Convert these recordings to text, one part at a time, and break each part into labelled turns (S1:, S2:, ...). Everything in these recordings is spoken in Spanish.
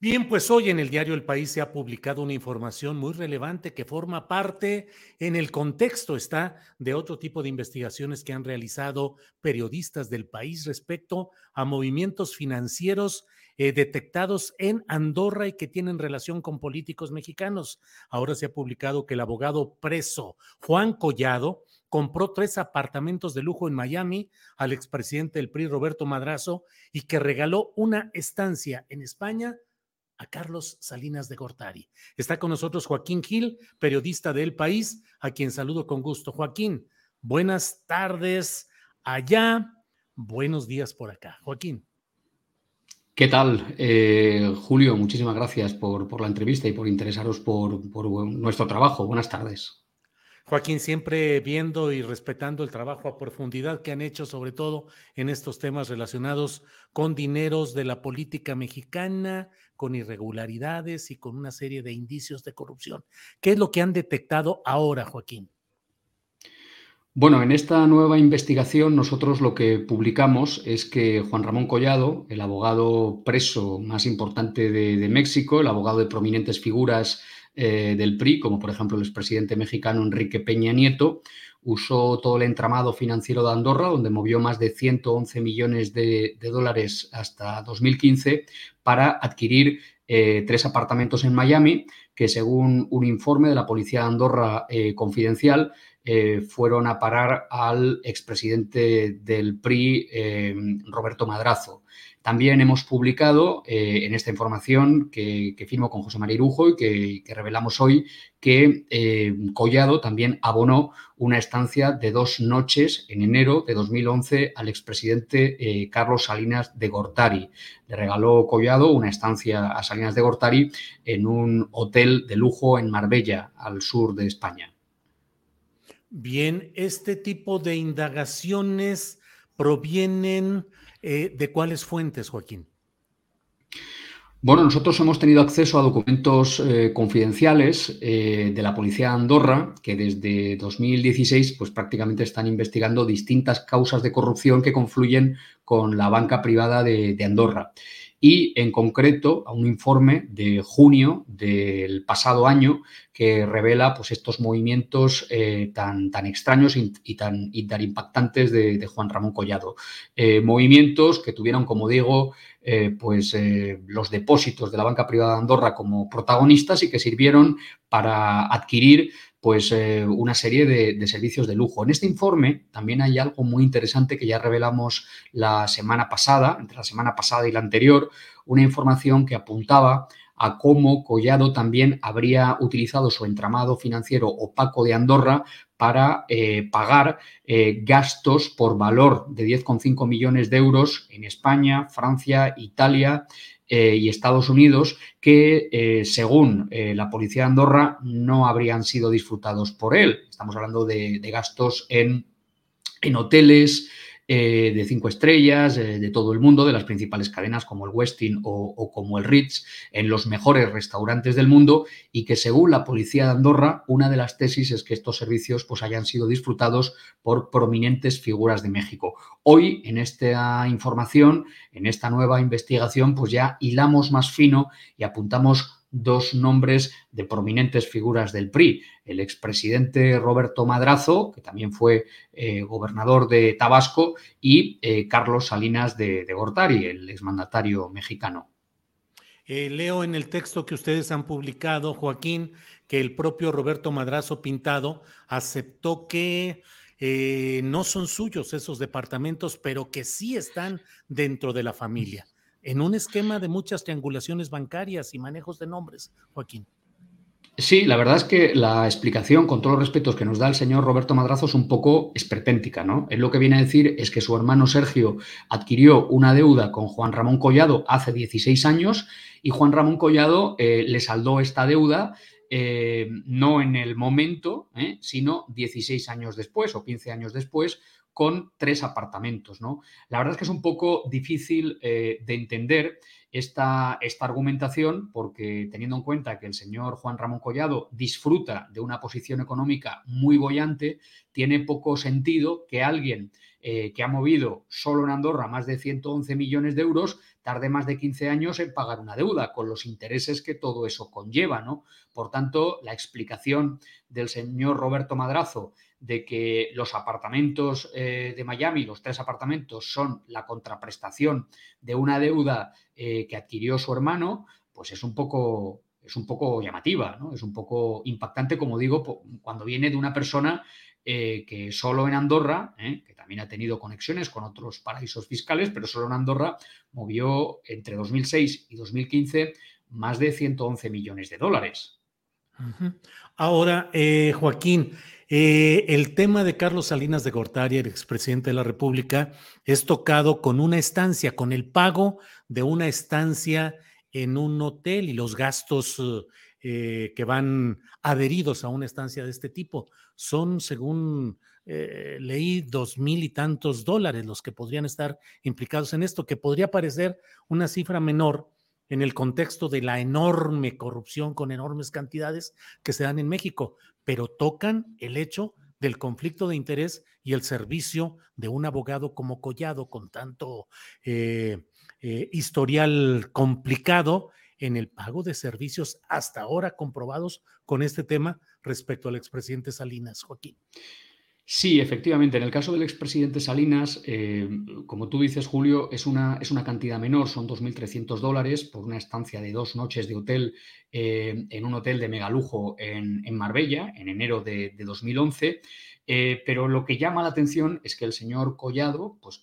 S1: Bien, pues hoy en el diario El País se ha publicado una información muy relevante que forma parte en el contexto, está de otro tipo de investigaciones que han realizado periodistas del país respecto a movimientos financieros eh, detectados en Andorra y que tienen relación con políticos mexicanos. Ahora se ha publicado que el abogado preso Juan Collado compró tres apartamentos de lujo en Miami al expresidente del PRI Roberto Madrazo y que regaló una estancia en España a Carlos Salinas de Gortari. Está con nosotros Joaquín Gil, periodista de El País, a quien saludo con gusto. Joaquín, buenas tardes allá, buenos días por acá. Joaquín.
S2: ¿Qué tal, eh, Julio? Muchísimas gracias por, por, la entrevista y por interesaros por, por nuestro trabajo. Buenas tardes.
S1: Joaquín, siempre viendo y respetando el trabajo a profundidad que han hecho, sobre todo en estos temas relacionados con dineros de la política mexicana, con irregularidades y con una serie de indicios de corrupción. ¿Qué es lo que han detectado ahora, Joaquín?
S2: Bueno, en esta nueva investigación nosotros lo que publicamos es que Juan Ramón Collado, el abogado preso más importante de, México, el abogado de prominentes figuras eh, del PRI, como por ejemplo el expresidente mexicano Enrique Peña Nieto, usó todo el entramado financiero de Andorra, donde movió más de 111 millones de, dólares hasta 2015, para adquirir eh, tres apartamentos en Miami, que según un informe de la Policía de Andorra eh, confidencial, eh, fueron a parar al expresidente del PRI, eh, Roberto Madrazo. También hemos publicado eh, en esta información que, firmo con José María Irujo y que, revelamos hoy que Collado también abonó una estancia de dos noches en enero de 2011 al expresidente Carlos Salinas de Gortari. Le regaló Collado una estancia a Salinas de Gortari en un hotel de lujo en Marbella, al sur de España.
S1: Bien, este tipo de indagaciones provienen eh, ¿De cuáles fuentes, Joaquín?
S2: Bueno, nosotros hemos tenido acceso a documentos eh, confidenciales eh, de la Policía de Andorra que desde 2016 pues, prácticamente están investigando distintas causas de corrupción que confluyen con la banca privada de, de Andorra y en concreto a un informe de junio del pasado año que revela pues, estos movimientos eh, tan, tan, extraños y, tan, tan, impactantes de, Juan Ramón Collado. Eh, movimientos que tuvieron, como digo, eh, pues los depósitos de la banca privada de Andorra como protagonistas y que sirvieron para adquirir pues eh, una serie de, servicios de lujo. En este informe también hay algo muy interesante que ya revelamos la semana pasada, entre la semana pasada y la anterior, una información que apuntaba a cómo Collado también habría utilizado su entramado financiero opaco de Andorra para eh, pagar eh, gastos por valor de 10,5 millones de euros en España, Francia, Italia eh, y Estados Unidos que, eh, según eh, la policía de Andorra, no habrían sido disfrutados por él. Estamos hablando de, de gastos en, en hoteles, eh, de cinco estrellas de todo el mundo, de las principales cadenas como el Westin o, como el Ritz, en los mejores restaurantes del mundo y que según la policía de Andorra, una de las tesis es que estos servicios pues, hayan sido disfrutados por prominentes figuras de México. Hoy, en esta información, en esta nueva investigación, pues ya hilamos más fino y apuntamos dos nombres de prominentes figuras del PRI. El expresidente Roberto Madrazo, que también fue eh, gobernador de Tabasco, y eh, Carlos Salinas de, Gortari, el exmandatario mexicano.
S1: Eh, leo en el texto que ustedes han publicado, Joaquín, que el propio Roberto Madrazo Pintado aceptó que no son suyos esos departamentos, pero que sí están dentro de la familia en un esquema de muchas triangulaciones bancarias y manejos de nombres, Joaquín.
S2: Sí, la verdad es que la explicación, con todos los respetos que nos da el señor Roberto Madrazo, es un poco esperpéntica, ¿no? Él lo que viene a decir es que su hermano Sergio adquirió una deuda con Juan Ramón Collado hace 16 años y Juan Ramón Collado eh, le saldó esta deuda eh, no en el momento, ¿eh? sino 16 años después o 15 años después, con tres apartamentos. ¿no? La verdad es que es un poco difícil eh, de entender esta, esta, argumentación porque teniendo en cuenta que el señor Juan Ramón Collado disfruta de una posición económica muy bollante, tiene poco sentido que alguien que ha movido solo en Andorra más de 111 millones de euros tarde más de 15 años en pagar una deuda, con los intereses que todo eso conlleva. ¿no? Por tanto, la explicación del señor Roberto Madrazo de que los apartamentos eh, de Miami, los tres apartamentos, son la contraprestación de una deuda eh, que adquirió su hermano, pues es un poco, es un poco llamativa, ¿no? Es un poco impactante, como digo, cuando viene de una persona eh, que solo en Andorra, que también ha tenido conexiones con otros paraísos fiscales, pero solo en Andorra movió entre 2006 y 2015 más de 111 millones de dólares.
S1: Ahora, Joaquín, eh, el tema de Carlos Salinas de Gortari, el expresidente de la República, es tocado con una estancia, con el pago de una estancia en un hotel y los gastos eh, que van adheridos a una estancia de este tipo. Son, según eh, leí, dos mil y tantos dólares los que podrían estar implicados en esto, que podría parecer una cifra menor en el contexto de la enorme corrupción con enormes cantidades que se dan en México, pero tocan el hecho del conflicto de interés y el servicio de un abogado como Collado con tanto eh, eh, historial complicado en el pago de servicios hasta ahora comprobados con este tema respecto al expresidente Salinas, Joaquín.
S2: Sí, efectivamente. En el caso del expresidente Salinas, eh, como tú dices, Julio, es una, es una cantidad menor, son 2.300 dólares por una estancia de dos noches de hotel eh, en un hotel de megalujo en, en Marbella, en enero de, de 2011. Eh, pero lo que llama la atención es que el señor Collado, pues...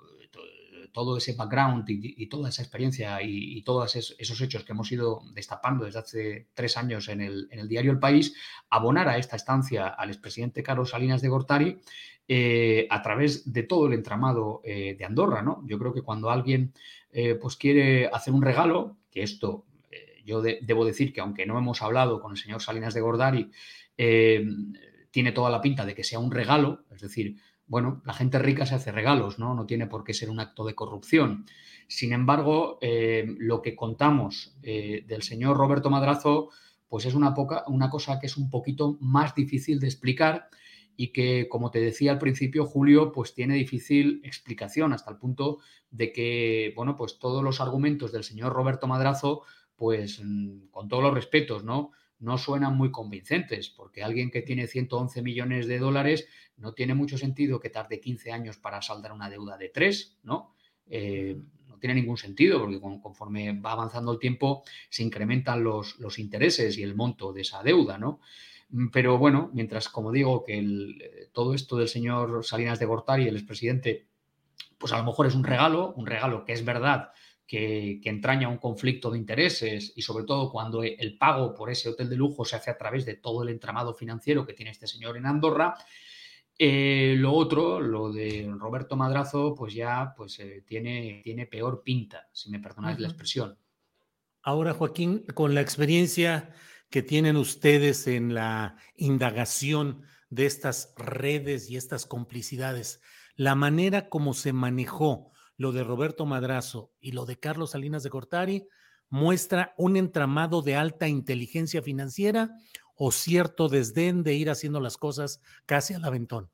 S2: todo ese background y, toda esa experiencia y, todos esos hechos que hemos ido destapando desde hace tres años en el, diario El País, abonar a esta estancia al expresidente Carlos Salinas de Gortari eh, a través de todo el entramado eh, de Andorra. ¿no? Yo creo que cuando alguien eh, pues quiere hacer un regalo, que esto yo debo decir que aunque no hemos hablado con el señor Salinas de Gortari, tiene toda la pinta de que sea un regalo, es decir, bueno, la gente rica se hace regalos, ¿no? No tiene por qué ser un acto de corrupción. Sin embargo, eh, lo que contamos eh, del señor Roberto Madrazo, pues es una, poca, una cosa que es un poquito más difícil de explicar y que, como te decía al principio, Julio, pues tiene difícil explicación hasta el punto de que, bueno, pues todos los argumentos del señor Roberto Madrazo, pues mm, con todos los respetos, ¿no? No suenan muy convincentes, porque alguien que tiene 111 millones de dólares no tiene mucho sentido que tarde 15 años para saldar una deuda de 3, ¿no? Eh, no tiene ningún sentido, porque conforme va avanzando el tiempo se incrementan los, los intereses y el monto de esa deuda, ¿no? Mm, pero bueno, mientras, como digo, que eh, todo esto del señor Salinas de Gortari, el expresidente, pues a lo mejor es un regalo, un regalo que es verdad que, entraña un conflicto de intereses y sobre todo cuando el pago por ese hotel de lujo se hace a través de todo el entramado financiero que tiene este señor en Andorra. Eh, lo otro, lo de Roberto Madrazo, pues ya pues, eh, tiene, tiene peor pinta, si me perdonáis la expresión.
S1: Ahora, Joaquín, con la experiencia que tienen ustedes en la indagación de estas redes y estas complicidades, la manera como se manejó lo de Roberto Madrazo y lo de Carlos Salinas de Cortari muestra un entramado de alta inteligencia financiera o cierto desdén de ir haciendo las cosas casi al aventón.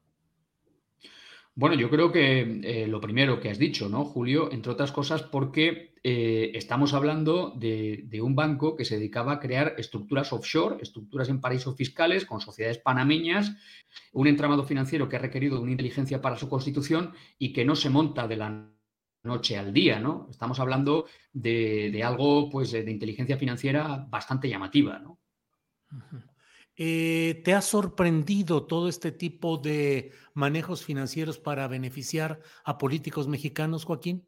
S2: Bueno, yo creo que eh, lo primero que has dicho, ¿no, Julio? Entre otras cosas, porque eh, estamos hablando de, un banco que se dedicaba a crear estructuras offshore, estructuras en paraísos fiscales con sociedades panameñas, un entramado financiero que ha requerido de una inteligencia para su constitución y que no se monta de la noche al día, ¿no? Estamos hablando de, algo, pues, de inteligencia financiera bastante llamativa, ¿no?
S1: Eh, ¿Te ha sorprendido todo este tipo de manejos financieros para beneficiar a políticos mexicanos, Joaquín?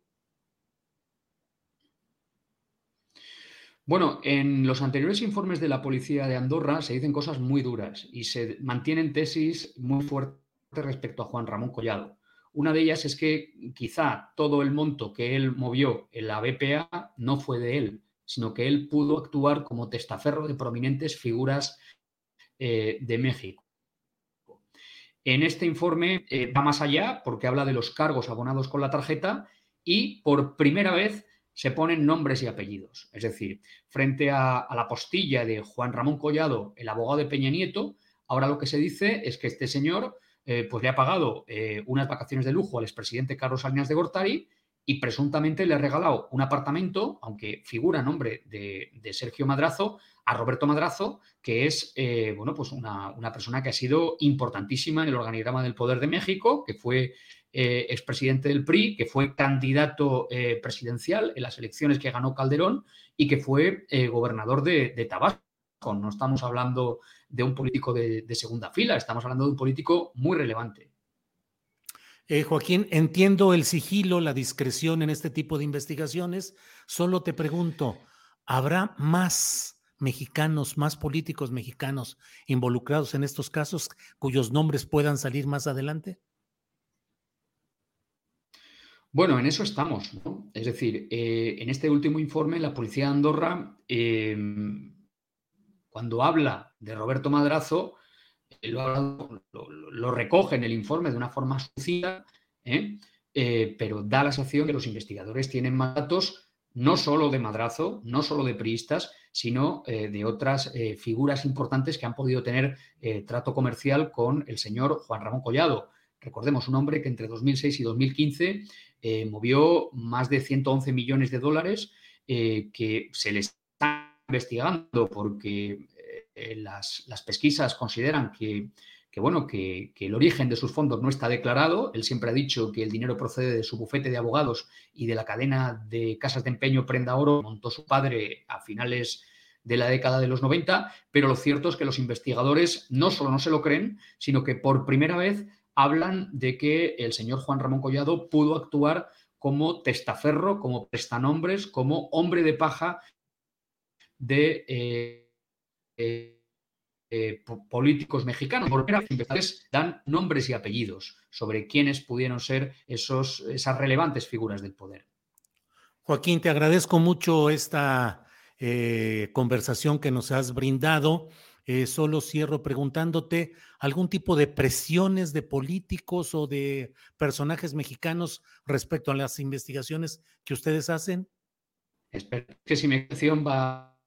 S2: Bueno, en los anteriores informes de la policía de Andorra se dicen cosas muy duras y se mantienen tesis muy fuertes respecto a Juan Ramón Collado. Una de ellas es que quizá todo el monto que él movió en la BPA no fue de él, sino que él pudo actuar como testaferro de prominentes figuras eh, de México. En este informe eh, va más allá porque habla de los cargos abonados con la tarjeta y por primera vez se ponen nombres y apellidos. Es decir, frente a, la postilla de Juan Ramón Collado, el abogado de Peña Nieto, ahora lo que se dice es que este señor eh, pues le ha pagado unas vacaciones de lujo al expresidente Carlos Salinas de Gortari y presuntamente le ha regalado un apartamento, aunque figura nombre de, Sergio Madrazo, a Roberto Madrazo, que es eh, bueno, pues una, persona que ha sido importantísima en el organigrama del Poder de México, que fue eh, expresidente del PRI, que fue candidato eh, presidencial en las elecciones que ganó Calderón y que fue gobernador de, Tabasco. No estamos hablando de un político de, de segunda fila, estamos hablando de un político muy relevante.
S1: Joaquín, entiendo el sigilo, la discreción en este tipo de investigaciones. Solo te pregunto, ¿habrá más mexicanos, más políticos mexicanos involucrados en estos casos cuyos nombres puedan salir más adelante?
S2: Bueno, en eso estamos, ¿no? Es decir, eh, en este último informe, la policía de Andorra, em, cuando habla de Roberto Madrazo, eh, lo, recoge en el informe de una forma sucia, ¿eh? pero da la sensación que los investigadores tienen más datos no solo de Madrazo, no solo de priistas, sino eh, de otras eh, figuras importantes que han podido tener eh, trato comercial con el señor Juan Ramón Collado. Recordemos, un hombre que entre 2006 y 2015 movió más de 111 millones de dólares que se le está investigando porque las, las pesquisas consideran que que bueno, que, el origen de sus fondos no está declarado. Él siempre ha dicho que el dinero procede de su bufete de abogados y de la cadena de casas de empeño Prenda Oro, montó su padre a finales de la década de los 90, pero lo cierto es que los investigadores no solo no se lo creen, sino que por primera vez hablan de que el señor Juan Ramón Collado pudo actuar como testaferro, como prestanombres, como hombre de paja de eh, eh, eh, políticos mexicanos. Por primera vez dan nombres y apellidos sobre quiénes pudieron ser esos, esas relevantes figuras del poder.
S1: Joaquín, te agradezco mucho esta conversación que nos has brindado. Solo cierro preguntándote algún tipo de presiones de políticos o de personajes mexicanos respecto a las investigaciones que ustedes hacen.
S2: Espero que si mi acción va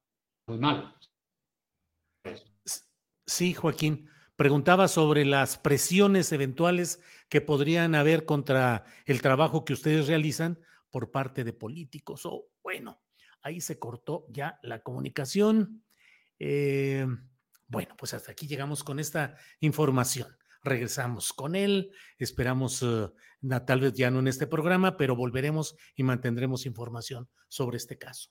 S1: Sí, Joaquín. Preguntaba sobre las presiones eventuales que podrían haber contra el trabajo que ustedes realizan por parte de políticos. O bueno, ahí se cortó ya la comunicación. Eh, bueno, pues hasta aquí llegamos con esta información. Regresamos con él, esperamos eh, tal vez ya no en este programa, pero volveremos y mantendremos información sobre este caso.